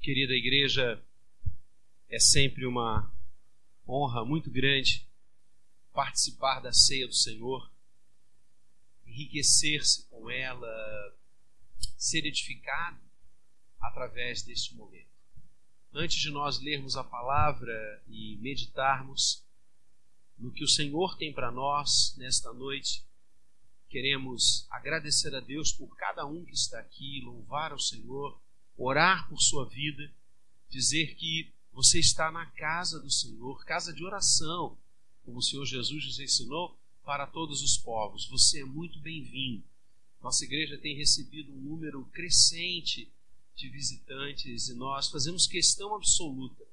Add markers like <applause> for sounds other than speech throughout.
Querida igreja, é sempre uma honra muito grande participar da ceia do Senhor, enriquecer-se com ela, ser edificado através deste momento. Antes de nós lermos a palavra e meditarmos no que o Senhor tem para nós nesta noite, queremos agradecer a Deus por cada um que está aqui, louvar ao Senhor orar por sua vida, dizer que você está na casa do Senhor, casa de oração, como o Senhor Jesus nos ensinou para todos os povos. Você é muito bem-vindo. Nossa igreja tem recebido um número crescente de visitantes e nós fazemos questão absoluta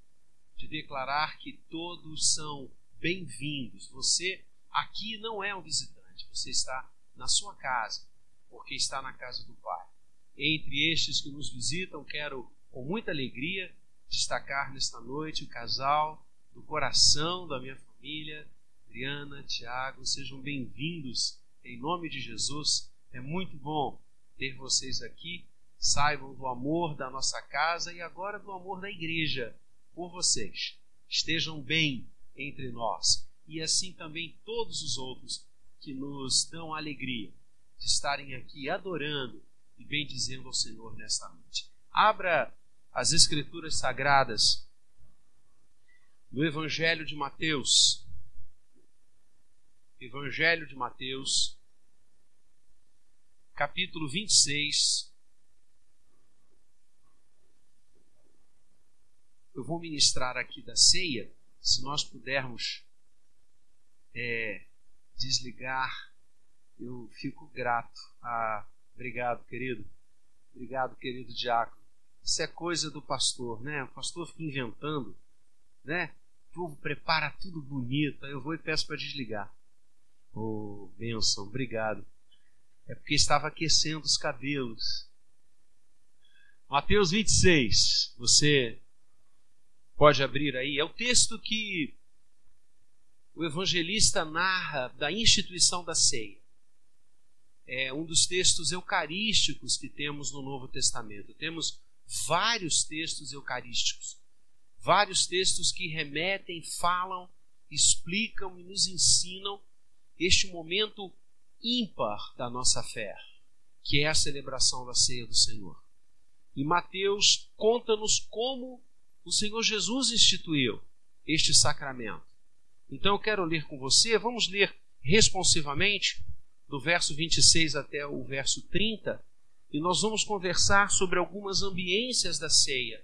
de declarar que todos são bem-vindos. Você aqui não é um visitante, você está na sua casa, porque está na casa do Pai. Entre estes que nos visitam, quero com muita alegria destacar nesta noite o casal do coração da minha família, Adriana, Tiago, sejam bem-vindos em nome de Jesus. É muito bom ter vocês aqui. Saibam do amor da nossa casa e agora do amor da igreja por vocês. Estejam bem entre nós e assim também todos os outros que nos dão alegria de estarem aqui adorando e bendizendo ao Senhor nesta noite. Abra as Escrituras Sagradas no Evangelho de Mateus. Evangelho de Mateus, capítulo 26. Eu vou ministrar aqui da ceia, se nós pudermos é, desligar, eu fico grato. Ah, Obrigado, querido. Obrigado, querido diácono. Isso é coisa do pastor, né? O pastor fica inventando, né? O povo prepara tudo bonito, aí eu vou e peço para desligar. Oh, benção, obrigado. É porque estava aquecendo os cabelos. Mateus 26, você pode abrir aí. É o texto que o evangelista narra da instituição da ceia é um dos textos eucarísticos que temos no Novo Testamento. Temos vários textos eucarísticos, vários textos que remetem, falam, explicam e nos ensinam este momento ímpar da nossa fé, que é a celebração da ceia do Senhor. E Mateus conta-nos como o Senhor Jesus instituiu este sacramento. Então eu quero ler com você, vamos ler responsivamente do verso 26 até o verso 30, e nós vamos conversar sobre algumas ambiências da ceia,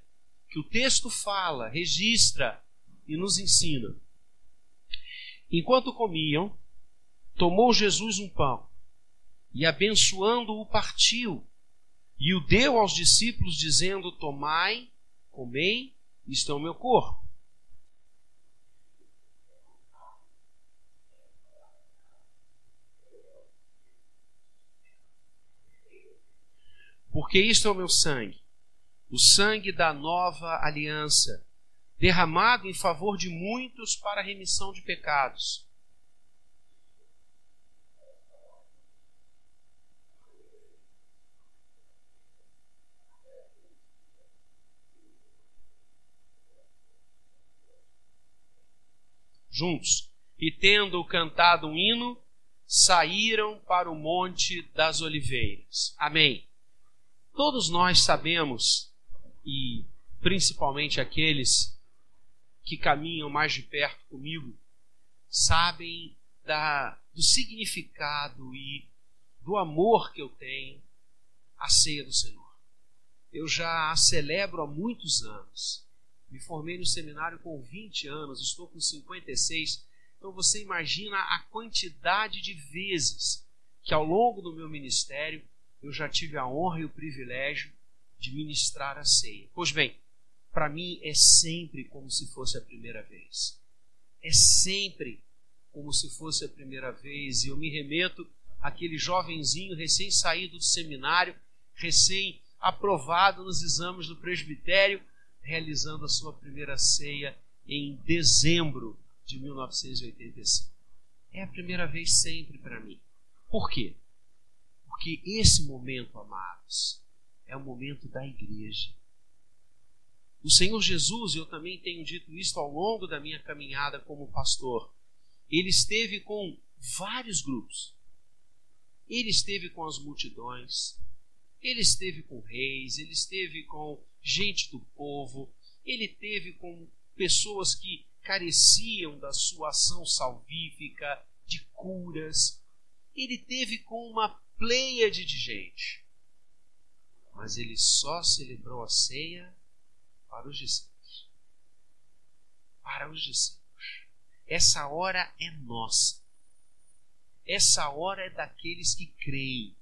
que o texto fala, registra e nos ensina. Enquanto comiam, tomou Jesus um pão e, abençoando-o, partiu e o deu aos discípulos, dizendo: Tomai, comei, isto é o meu corpo. Porque isto é o meu sangue, o sangue da nova aliança, derramado em favor de muitos para a remissão de pecados. Juntos, e tendo cantado um hino, saíram para o Monte das Oliveiras. Amém. Todos nós sabemos, e principalmente aqueles que caminham mais de perto comigo, sabem da, do significado e do amor que eu tenho à ceia do Senhor. Eu já a celebro há muitos anos. Me formei no seminário com 20 anos, estou com 56. Então você imagina a quantidade de vezes que ao longo do meu ministério eu já tive a honra e o privilégio de ministrar a ceia. Pois bem, para mim é sempre como se fosse a primeira vez. É sempre como se fosse a primeira vez. E eu me remeto àquele jovenzinho recém-saído do seminário, recém-aprovado nos exames do presbitério, realizando a sua primeira ceia em dezembro de 1985. É a primeira vez sempre para mim. Por quê? Porque esse momento, amados, é o momento da igreja. O Senhor Jesus, eu também tenho dito isso ao longo da minha caminhada como pastor, ele esteve com vários grupos. Ele esteve com as multidões, ele esteve com reis, ele esteve com gente do povo, ele esteve com pessoas que careciam da sua ação salvífica, de curas. Ele teve com uma pleiade de gente. Mas ele só celebrou a ceia para os discípulos. Para os discípulos. Essa hora é nossa. Essa hora é daqueles que creem.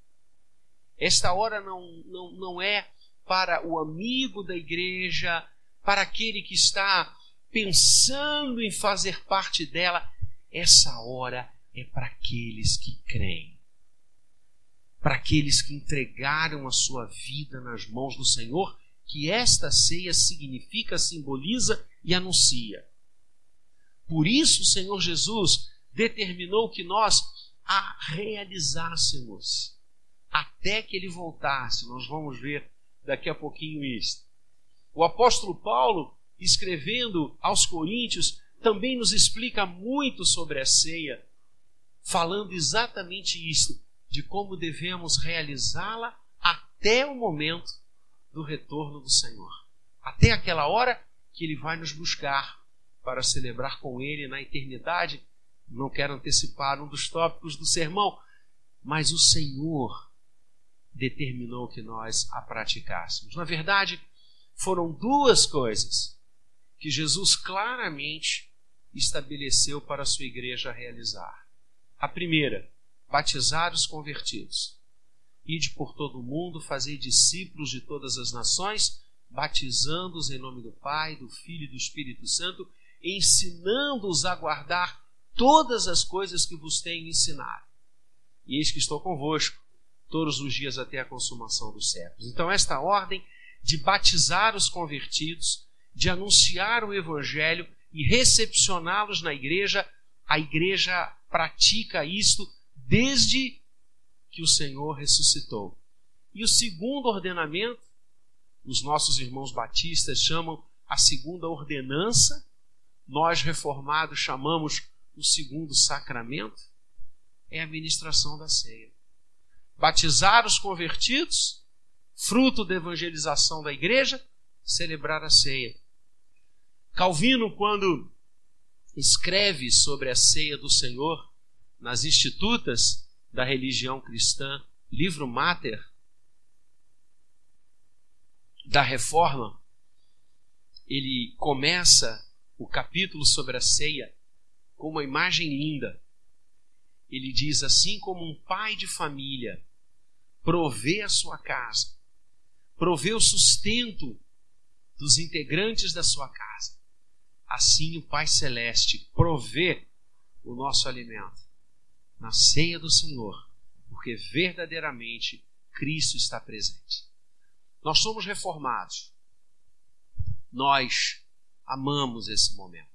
Esta hora não, não, não é para o amigo da igreja, para aquele que está pensando em fazer parte dela. Essa hora é para aqueles que creem, para aqueles que entregaram a sua vida nas mãos do Senhor, que esta ceia significa, simboliza e anuncia. Por isso, o Senhor Jesus determinou que nós a realizássemos até que ele voltasse. Nós vamos ver daqui a pouquinho isso. O apóstolo Paulo, escrevendo aos Coríntios, também nos explica muito sobre a ceia, falando exatamente isso, de como devemos realizá-la até o momento do retorno do Senhor. Até aquela hora que ele vai nos buscar para celebrar com ele na eternidade. Não quero antecipar um dos tópicos do sermão, mas o Senhor determinou que nós a praticássemos. Na verdade, foram duas coisas que Jesus claramente estabeleceu para a sua igreja realizar. A primeira, batizar os convertidos. Ide por todo o mundo, fazer discípulos de todas as nações, batizando-os em nome do Pai, do Filho e do Espírito Santo, ensinando-os a guardar todas as coisas que vos tenho ensinado. E eis que estou convosco todos os dias até a consumação dos séculos. Então, esta ordem de batizar os convertidos, de anunciar o evangelho e recepcioná-los na igreja, a igreja pratica isto desde que o Senhor ressuscitou. E o segundo ordenamento, os nossos irmãos batistas chamam a segunda ordenança, nós reformados chamamos o segundo sacramento, é a ministração da ceia. Batizar os convertidos, fruto da evangelização da igreja, celebrar a ceia. Calvino, quando escreve sobre a ceia do Senhor nas Institutas da religião cristã, livro Mater da Reforma, ele começa o capítulo sobre a ceia com uma imagem linda. Ele diz: assim como um pai de família provê a sua casa, provê o sustento dos integrantes da sua casa, assim o Pai Celeste provê o nosso alimento na ceia do Senhor, porque verdadeiramente Cristo está presente. Nós somos reformados. Nós amamos esse momento.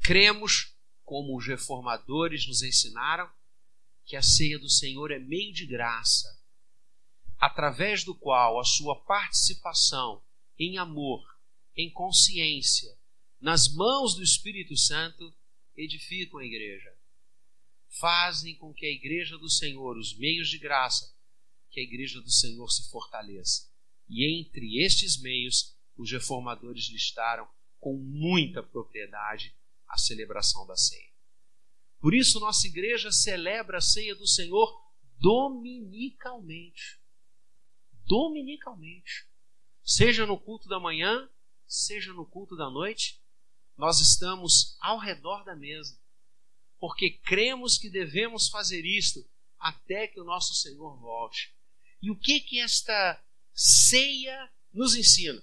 Cremos, como os reformadores nos ensinaram, que a ceia do Senhor é meio de graça, através do qual a sua participação em amor, em consciência, nas mãos do Espírito Santo, edificam a igreja. Fazem com que a igreja do Senhor, os meios de graça, que a igreja do Senhor se fortaleça. E entre estes meios, os reformadores listaram com muita propriedade a celebração da ceia. Por isso, nossa igreja celebra a ceia do Senhor dominicalmente. Dominicalmente. Seja no culto da manhã, seja no culto da noite, nós estamos ao redor da mesa, porque cremos que devemos fazer isto até que o nosso Senhor volte. E o que que esta ceia nos ensina?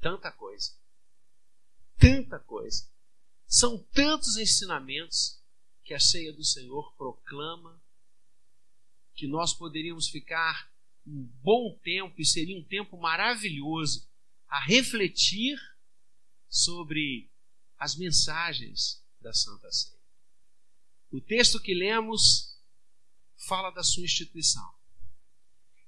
Tanta coisa tanta coisa. São tantos ensinamentos que a ceia do Senhor proclama que nós poderíamos ficar um bom tempo e seria um tempo maravilhoso a refletir sobre as mensagens da Santa Ceia. O texto que lemos fala da sua instituição.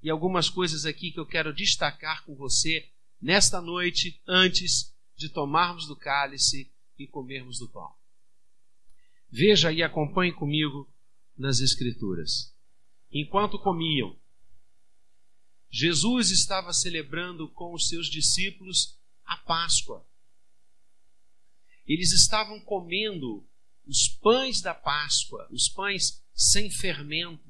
E algumas coisas aqui que eu quero destacar com você nesta noite antes de tomarmos do cálice e comermos do pão. Veja e acompanhe comigo nas Escrituras. Enquanto comiam, Jesus estava celebrando com os seus discípulos a Páscoa. Eles estavam comendo os pães da Páscoa, os pães sem fermento,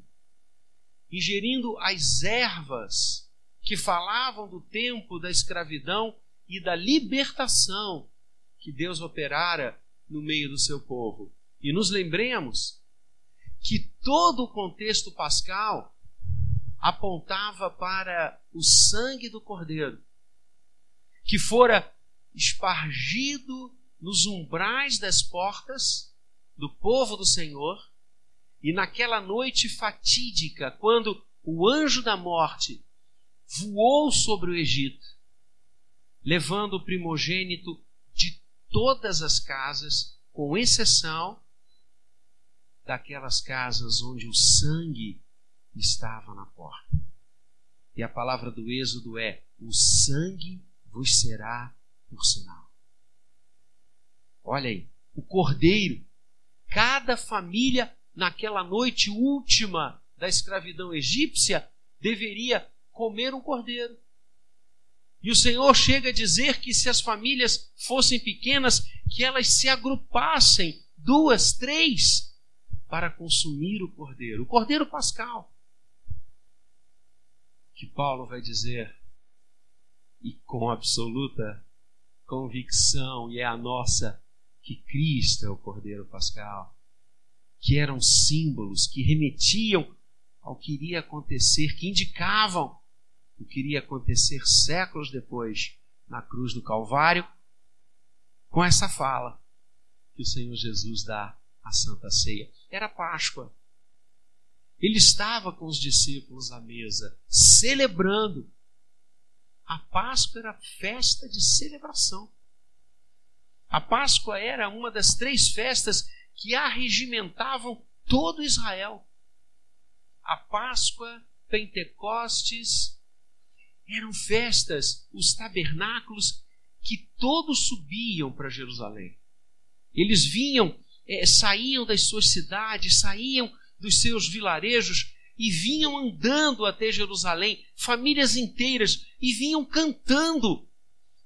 ingerindo as ervas que falavam do tempo da escravidão e da libertação que Deus operara no meio do seu povo. E nos lembremos que todo o contexto pascal apontava para o sangue do Cordeiro, que fora espargido nos umbrais das portas do povo do Senhor, e naquela noite fatídica, quando o anjo da morte voou sobre o Egito, levando o primogênito de todas as casas, com exceção daquelas casas onde o sangue estava na porta. E a palavra do Êxodo é: o sangue vos será por sinal. Olha aí, o cordeiro, cada família naquela noite última da escravidão egípcia deveria comer um cordeiro. E o Senhor chega a dizer que se as famílias fossem pequenas, que elas se agrupassem, duas, três, para consumir o cordeiro, o cordeiro pascal. Que Paulo vai dizer, e com absoluta convicção, e é a nossa, que Cristo é o cordeiro pascal, que eram símbolos que remetiam ao que iria acontecer, que indicavam o que iria acontecer séculos depois na cruz do Calvário, com essa fala que o Senhor Jesus dá à Santa Ceia. Era Páscoa. Ele estava com os discípulos à mesa, celebrando. A Páscoa era festa de celebração. A Páscoa era uma das três festas que arregimentavam todo Israel. A Páscoa, Pentecostes, eram festas, os tabernáculos que todos subiam para Jerusalém. Eles vinham, é, saíam das suas cidades, saíam dos seus vilarejos e vinham andando até Jerusalém, famílias inteiras, e vinham cantando.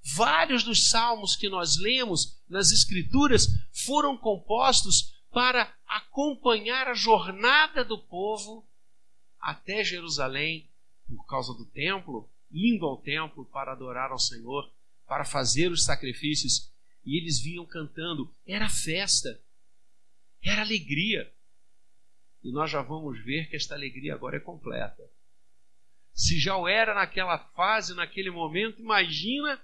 Vários dos salmos que nós lemos nas Escrituras foram compostos para acompanhar a jornada do povo até Jerusalém, por causa do templo, indo ao templo para adorar ao Senhor, para fazer os sacrifícios, e eles vinham cantando. Era festa, era alegria. E nós já vamos ver que esta alegria agora é completa. Se já o era naquela fase, naquele momento, imagina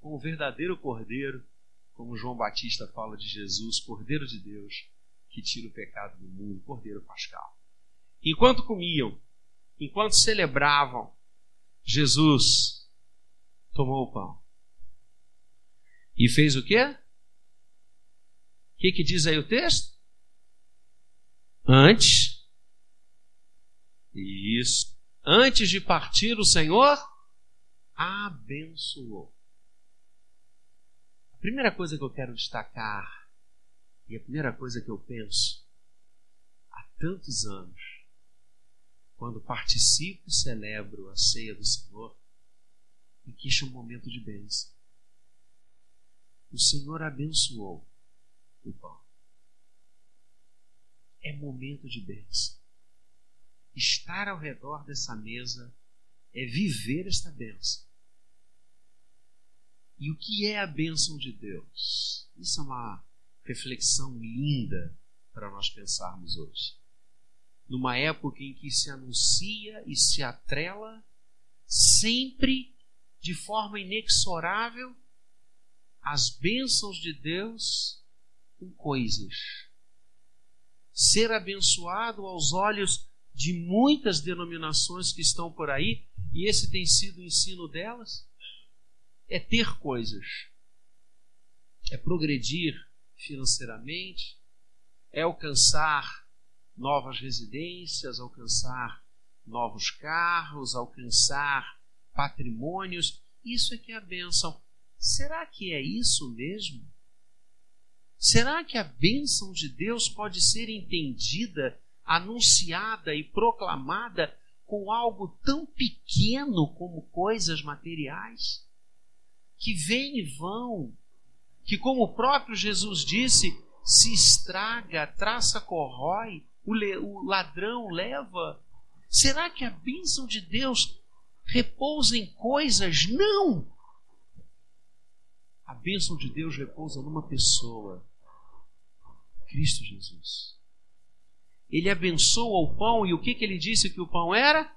com o verdadeiro Cordeiro, como João Batista fala de Jesus, Cordeiro de Deus, que tira o pecado do mundo, Cordeiro Pascal. Enquanto comiam, enquanto celebravam, Jesus tomou o pão. E fez o quê? O que, que diz aí o texto? Antes. Isso. Antes de partir, o Senhor abençoou. Primeira coisa que eu quero destacar, e a primeira coisa que eu penso, há tantos anos, quando participo e celebro a ceia do Senhor, e que este é um momento de bênção. O Senhor abençoou o pão. É momento de bênção. Estar ao redor dessa mesa é viver esta bênção. E o que é a bênção de Deus? Isso é uma reflexão linda para nós pensarmos hoje numa época em que se anuncia e se atrela sempre de forma inexorável as bênçãos de Deus com coisas. Ser abençoado aos olhos de muitas denominações que estão por aí, e esse tem sido o ensino delas, é ter coisas, é progredir financeiramente, é alcançar novas residências, alcançar novos carros, alcançar patrimônios, Isso é que é a bênção. Será que é isso mesmo? Será que a bênção de Deus pode ser entendida, anunciada e proclamada com algo tão pequeno como coisas materiais? Que vêm e vão, que, como o próprio Jesus disse, se estraga, traça, corrói, o, o ladrão leva. Será que a bênção de Deus repousa em coisas? Não! A bênção de Deus repousa numa pessoa, Cristo Jesus. Ele abençoa o pão e o que, que ele disse que o pão era?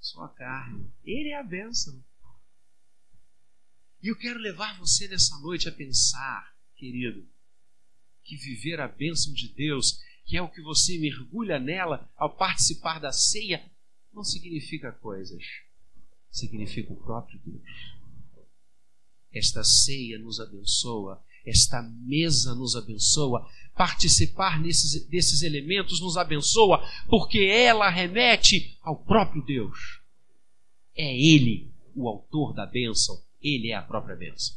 Sua carne. Ele é a bênção. E eu quero levar você nessa noite a pensar, querido, que viver a bênção de Deus, que é o que você mergulha nela ao participar da ceia, não significa coisas, significa o próprio Deus. Esta ceia nos abençoa, esta mesa nos abençoa, participar nesses, desses elementos nos abençoa, porque ela remete ao próprio Deus. É Ele o autor da bênção, Ele é a própria bênção.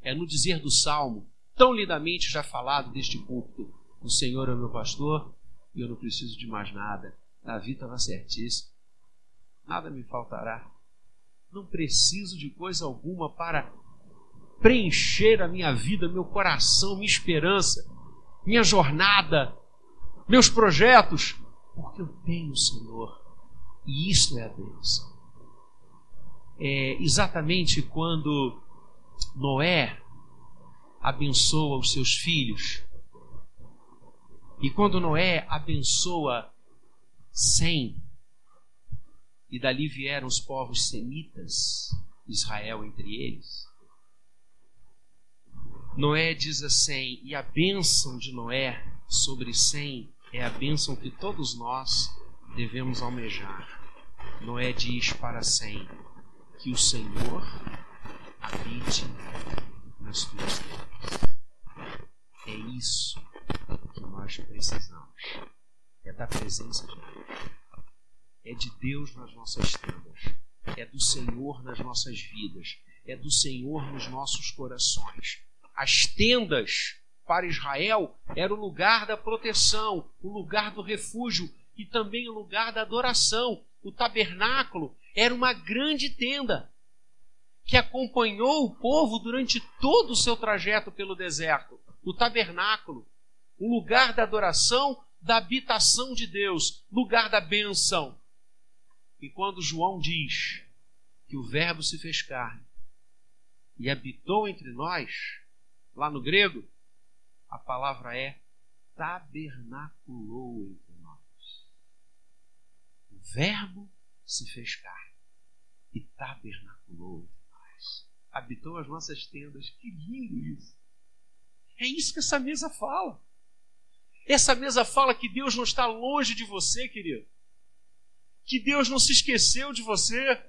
É no dizer do Salmo, tão lindamente já falado deste púlpito. O Senhor é meu pastor e eu não preciso de mais nada. Davi estava certíssimo. Nada me faltará. Não preciso de coisa alguma para preencher a minha vida, meu coração, minha esperança, minha jornada, meus projetos, porque eu tenho o Senhor. E isso é a bênção. É exatamente quando Noé abençoa os seus filhos. E quando Noé abençoa Sem, e dali vieram os povos semitas, Israel entre eles. Noé diz assim, e a bênção de Noé sobre Sem é a bênção que todos nós devemos almejar. Noé diz para Sem que o Senhor habite nas tuas terras. É isso que nós precisamos. É da presença de Deus. É de Deus nas nossas tendas. É do Senhor nas nossas vidas. É do Senhor nos nossos corações. As tendas para Israel era o lugar da proteção, o lugar do refúgio e também o lugar da adoração. O tabernáculo era uma grande tenda que acompanhou o povo durante todo o seu trajeto pelo deserto. O tabernáculo, o lugar da adoração, da habitação de Deus, lugar da benção. E quando João diz que o Verbo se fez carne e habitou entre nós, lá no grego, a palavra é tabernaculou entre nós. O Verbo se fez carne e tabernaculou habitou as nossas tendas. Que lindo isso! É isso que essa mesa fala. Essa mesa fala que Deus não está longe de você, querido. Que Deus não se esqueceu de você.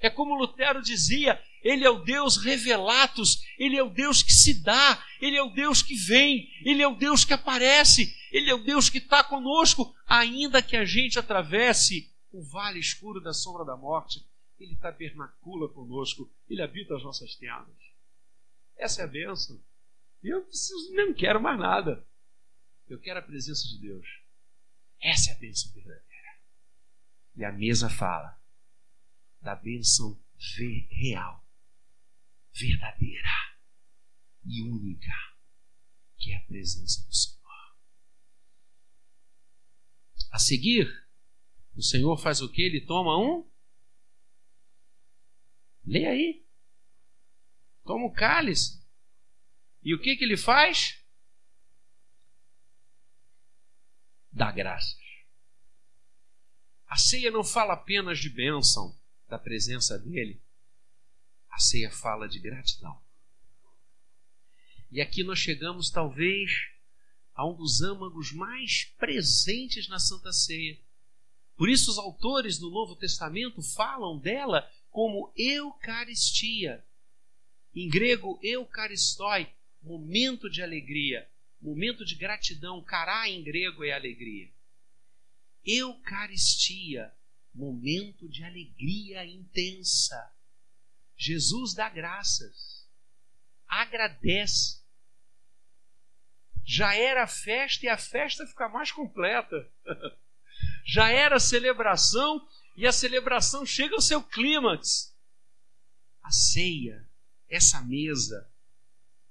É como Lutero dizia: Ele é o Deus revelatus, Ele é o Deus que se dá, Ele é o Deus que vem, Ele é o Deus que aparece, Ele é o Deus que está conosco, ainda que a gente atravesse o vale escuro da sombra da morte. Ele tabernacula conosco, Ele habita as nossas tendas. Essa é a bênção. E eu preciso, não quero mais nada. Eu quero a presença de Deus. Essa é a bênção verdadeira. E a mesa fala da bênção real, verdadeira e única, que é a presença do Senhor. A seguir, o Senhor faz o que? Ele toma um Lê aí. Toma o cálice. E o que, que ele faz? Dá graças. A ceia não fala apenas de bênção da presença dele. A ceia fala de gratidão. E aqui nós chegamos, talvez, a um dos âmagos mais presentes na Santa Ceia. Por isso, os autores do Novo Testamento falam dela como Eucaristia. Em grego, Eucaristoi, momento de alegria, momento de gratidão. Cará em grego é alegria. Eucaristia momento de alegria intensa. Jesus dá graças, agradece. Já era a festa e a festa fica mais completa. <laughs> Já era celebração e a celebração chega ao seu clímax. A ceia, essa mesa,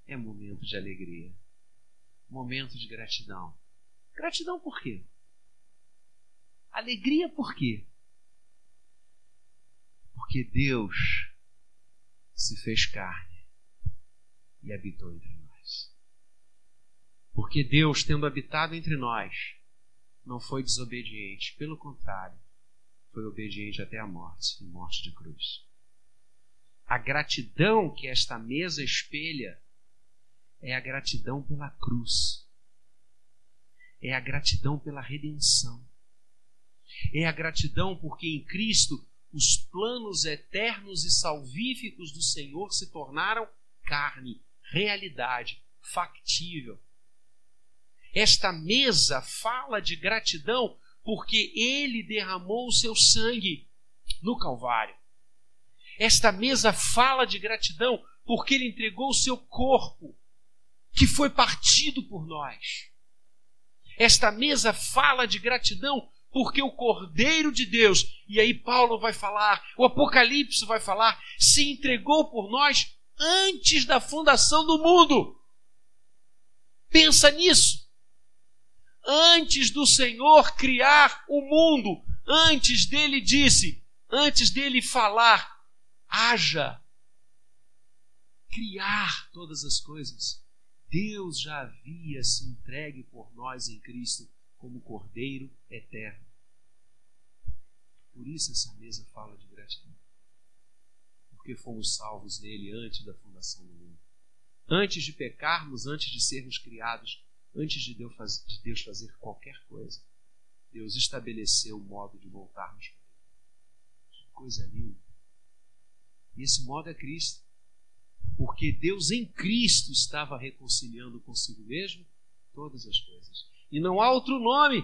é momento de alegria, momento de gratidão. Gratidão por quê? Alegria por quê? Porque Deus se fez carne e habitou entre nós. Porque Deus, tendo habitado entre nós, não foi desobediente, pelo contrário, foi obediente até a morte e morte de cruz. A gratidão que esta mesa espelha é a gratidão pela cruz, é a gratidão pela redenção, é a gratidão porque em Cristo os planos eternos e salvíficos do Senhor se tornaram carne, realidade, factível. Esta mesa fala de gratidão porque ele derramou o seu sangue no Calvário. Esta mesa fala de gratidão porque ele entregou o seu corpo, que foi partido por nós. Esta mesa fala de gratidão porque o Cordeiro de Deus, e aí Paulo vai falar, o Apocalipse vai falar, se entregou por nós antes da fundação do mundo. Pensa nisso. Antes do Senhor criar o mundo, antes dele disse, antes dele falar, haja, criar todas as coisas. Deus já havia se entregue por nós em Cristo como Cordeiro eterno. Por isso essa mesa fala de gratidão. Porque fomos salvos nele antes da fundação do mundo. Antes de pecarmos, antes de sermos criados, antes de Deus, fazer qualquer coisa, Deus estabeleceu o modo de voltarmos para Ele. Que coisa linda. E esse modo é Cristo. Porque Deus em Cristo estava reconciliando consigo mesmo todas as coisas. E não há outro nome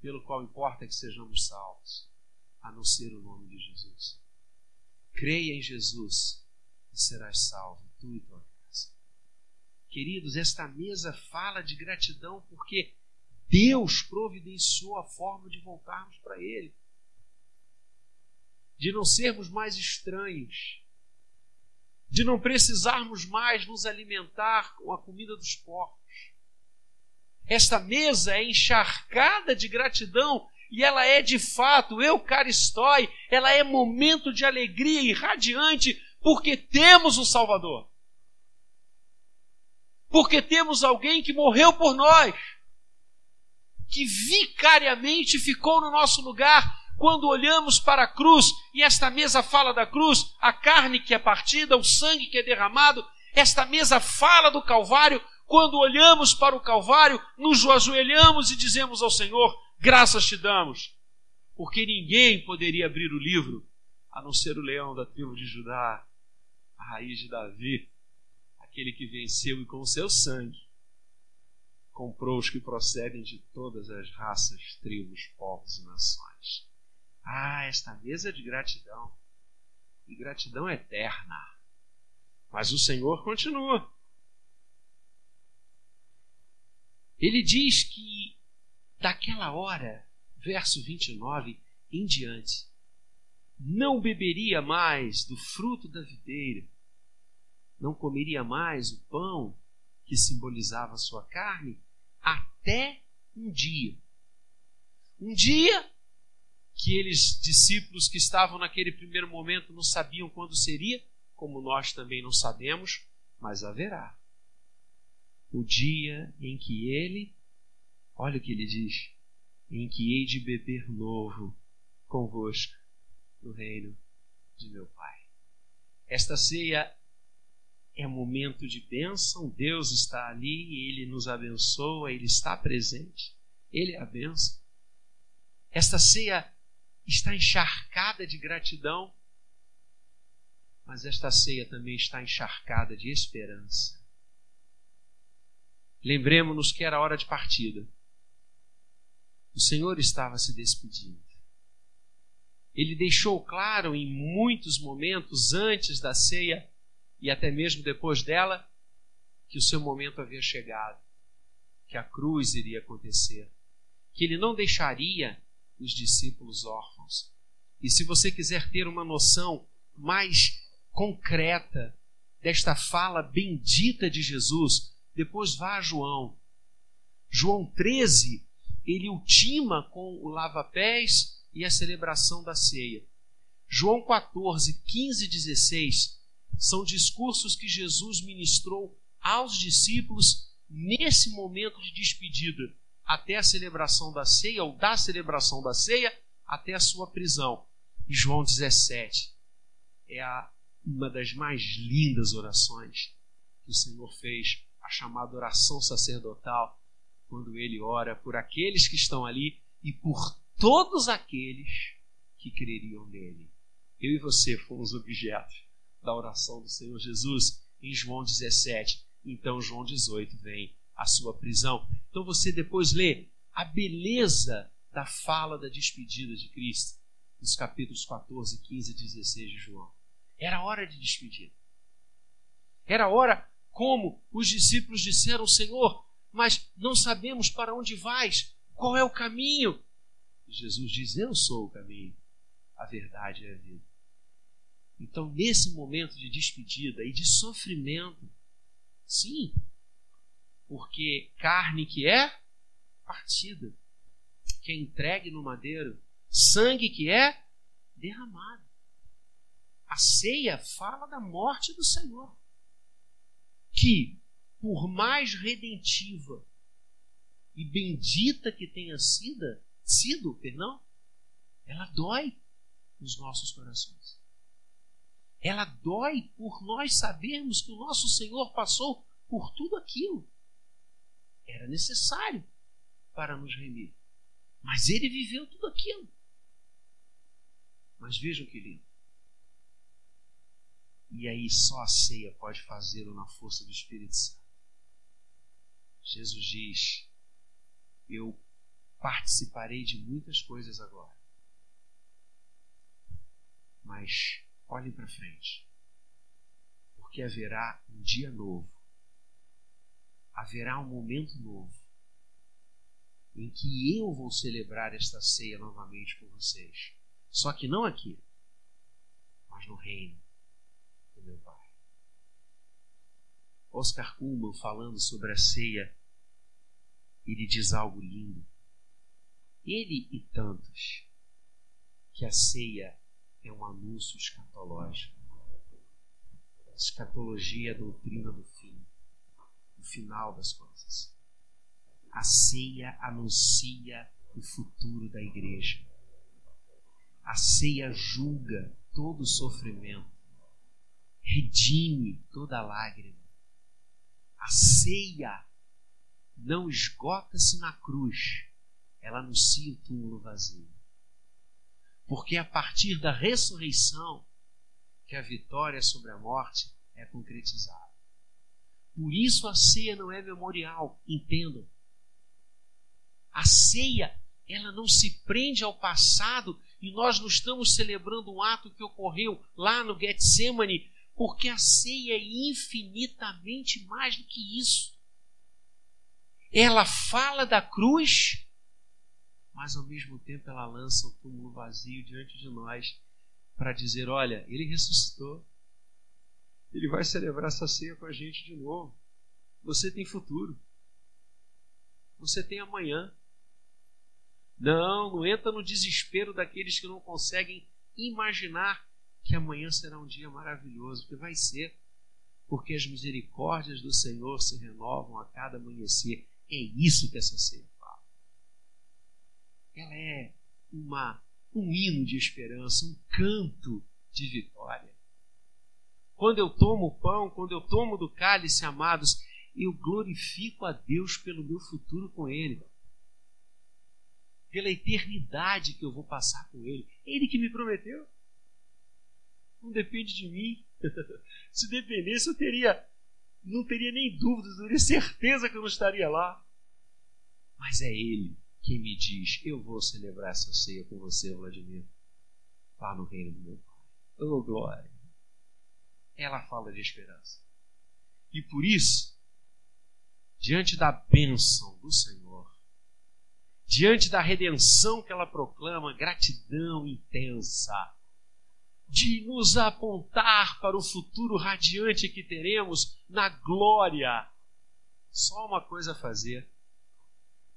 pelo qual importa que sejamos salvos, a não ser o nome de Jesus. Creia em Jesus e serás salvo, tu e tua. Queridos, esta mesa fala de gratidão porque Deus providenciou a forma de voltarmos para Ele, de não sermos mais estranhos, de não precisarmos mais nos alimentar com a comida dos porcos. Esta mesa é encharcada de gratidão e ela é de fato eucaristói, ela é momento de alegria irradiante porque temos um Salvador. Porque temos alguém que morreu por nós, que vicariamente ficou no nosso lugar quando olhamos para a cruz, e esta mesa fala da cruz, a carne que é partida, o sangue que é derramado, esta mesa fala do Calvário, quando olhamos para o Calvário, nos ajoelhamos e dizemos ao Senhor: graças te damos, porque ninguém poderia abrir o livro a não ser o leão da tribo de Judá, a raiz de Davi, aquele que venceu e com o seu sangue comprou os que procedem de todas as raças, tribos, povos e nações. Ah, esta mesa de gratidão, e gratidão eterna. Mas o Senhor continua. Ele diz que daquela hora, verso 29 em diante, não beberia mais do fruto da videira, não comeria mais o pão que simbolizava a sua carne, até um dia. Um dia que eles, discípulos que estavam naquele primeiro momento, não sabiam quando seria, como nós também não sabemos, mas haverá o dia em que ele, olha o que ele diz, em que hei de beber novo convosco no reino de meu Pai. Esta ceia é momento de bênção, Deus está ali, Ele nos abençoa, Ele está presente, Ele é a bênção. Esta ceia está encharcada de gratidão, mas esta ceia também está encharcada de esperança. Lembremos-nos que era hora de partida. O Senhor estava se despedindo. Ele deixou claro em muitos momentos antes da ceia e até mesmo depois dela que o seu momento havia chegado, que a cruz iria acontecer, que ele não deixaria os discípulos órfãos. E se você quiser ter uma noção mais concreta desta fala bendita de Jesus, depois vá a João. João 13, ele ultima com o lava-pés e a celebração da ceia. João 14, 15 e 16 são discursos que Jesus ministrou aos discípulos nesse momento de despedida, até a celebração da ceia, ou da celebração da ceia, até a sua prisão. E João 17 é a, uma das mais lindas orações que o Senhor fez, a chamada oração sacerdotal, quando ele ora por aqueles que estão ali e por todos aqueles que creriam nele. Eu e você fomos objetos da oração do Senhor Jesus em João 17. Então, João 18 vem a sua prisão. Então, você depois lê a beleza da fala da despedida de Cristo nos capítulos 14, 15 e 16 de João. Era hora de despedida. Era hora, como os discípulos disseram, Senhor, mas não sabemos para onde vais, qual é o caminho. Jesus diz: Eu sou o caminho, a verdade e a vida. Então, nesse momento de despedida e de sofrimento, sim, porque carne que é partida, que é entregue no madeiro, sangue que é derramado. A ceia fala da morte do Senhor, que, por mais redentiva e bendita que tenha sido, sido, perdão, ela dói nos nossos corações. Ela dói por nós sabermos que o nosso Senhor passou por tudo aquilo. Era necessário para nos remir. Mas ele viveu tudo aquilo. Mas vejam que lindo. E aí só a ceia pode fazê-lo na força do Espírito Santo. Jesus diz: Eu participarei de muitas coisas agora. Mas olhem para frente. Porque haverá um dia novo. Haverá um momento novo em que eu vou celebrar esta ceia novamente com vocês. Só que não aqui, mas no reino do meu Pai. Oscar Kuhlman, falando sobre a ceia, ele diz algo lindo. Ele e tantos, que a ceia é um anúncio escatológico. Escatologia é a doutrina do fim, do final das coisas. A ceia anuncia o futuro da igreja. A ceia julga todo o sofrimento, redime toda lágrima. A ceia não esgota-se na cruz, ela anuncia o túmulo vazio. Porque é a partir da ressurreição que a vitória sobre a morte é concretizada. Por isso a ceia não é memorial, entendam. A ceia, ela não se prende ao passado e nós não estamos celebrando um ato que ocorreu lá no Getsemane, porque a ceia é infinitamente mais do que isso. Ela fala da cruz, mas ao mesmo tempo ela lança o túmulo vazio diante de nós para dizer: olha, ele ressuscitou. Ele vai celebrar essa ceia com a gente de novo. Você tem futuro. Você tem amanhã. Não, não entra no desespero daqueles que não conseguem imaginar que amanhã será um dia maravilhoso, porque vai ser, porque as misericórdias do Senhor se renovam a cada amanhecer. É isso que essa ceia é uma, um hino de esperança, um canto de vitória. Quando eu tomo o pão, quando eu tomo do cálice, amados, eu glorifico a Deus pelo meu futuro com Ele pela eternidade que eu vou passar com Ele. É Ele que me prometeu. Não depende de mim. <laughs> Se dependesse, eu teria, não teria nem dúvidas, eu teria certeza que eu não estaria lá. Mas é Ele quem me diz: Eu vou celebrar essa ceia com você, Vladimir. lá no reino do meu Pai. Oh, glória! Ela fala de esperança. E por isso, diante da bênção do Senhor, diante da redenção que ela proclama, gratidão intensa, de nos apontar para o futuro radiante que teremos na glória. Só uma coisa a fazer,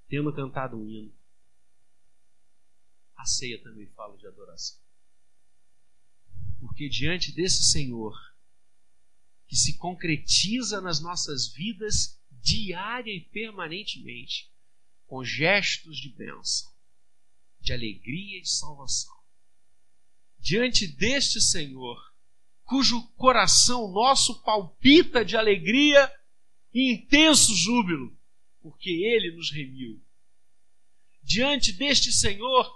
tendo cantado um hino. A ceia também fala de adoração. Porque diante desse Senhor, que se concretiza nas nossas vidas diária e permanentemente, com gestos de bênção, de alegria e de salvação. Diante deste Senhor, cujo coração nosso palpita de alegria e intenso júbilo, porque ele nos remiu. Diante deste Senhor,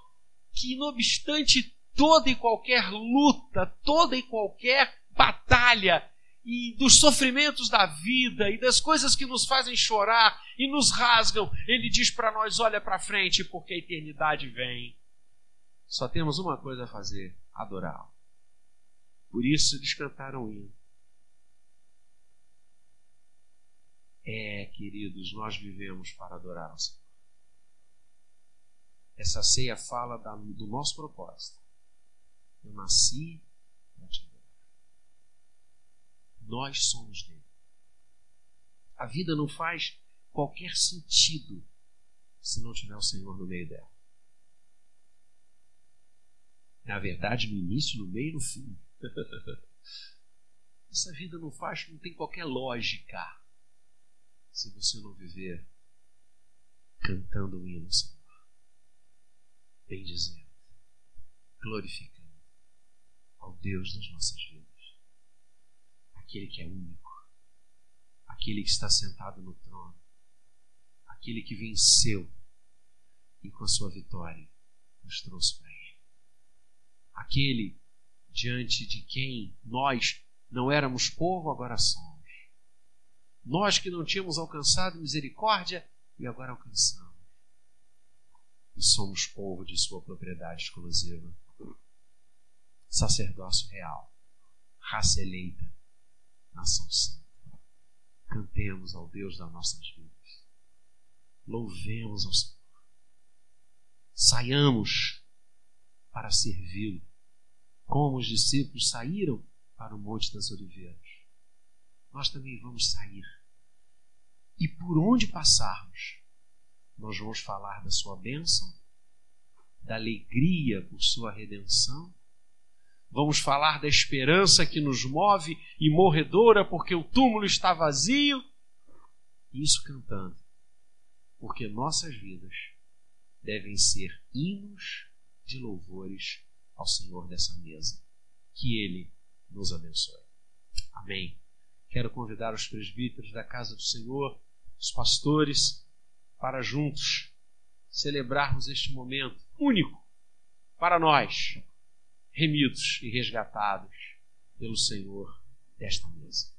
que, não obstante toda e qualquer luta, toda e qualquer batalha, e dos sofrimentos da vida e das coisas que nos fazem chorar e nos rasgam, ele diz para nós: olha para frente, porque a eternidade vem. Só temos uma coisa a fazer: adorá-lo. Por isso eles cantaram hino. É, queridos, nós vivemos para adorar o Senhor. Essa ceia fala do nosso propósito. Eu nasci para te adorar. Nós somos dele. A vida não faz qualquer sentido se não tiver o Senhor no meio dela. Na verdade, no início, no meio e no fim. <laughs> Essa vida não faz, não tem qualquer lógica se você não viver cantando o hino, Senhor. Bendizendo, glorificando ao Deus das nossas vidas aquele que é único, aquele que está sentado no trono, aquele que venceu e com a sua vitória nos trouxe para Ele. Aquele diante de quem nós não éramos povo, agora somos. Nós que não tínhamos alcançado misericórdia e agora alcançamos. E somos povo de sua propriedade exclusiva. Sacerdócio real, raça eleita, nação santa. Cantemos ao Deus das nossas vidas. Louvemos ao Senhor. Saiamos para servi-lo, como os discípulos saíram para o Monte das Oliveiras. Nós também vamos sair. E por onde passarmos, nós vamos falar da sua bênção, da alegria por sua redenção Vamos falar da esperança que nos move e morredora porque o túmulo está vazio. Isso cantando. Porque nossas vidas devem ser hinos de louvores ao Senhor dessa mesa. Que Ele nos abençoe. Amém. Quero convidar os presbíteros da casa do Senhor, os pastores, para juntos celebrarmos este momento único para nós remidos e resgatados pelo Senhor desta mesa.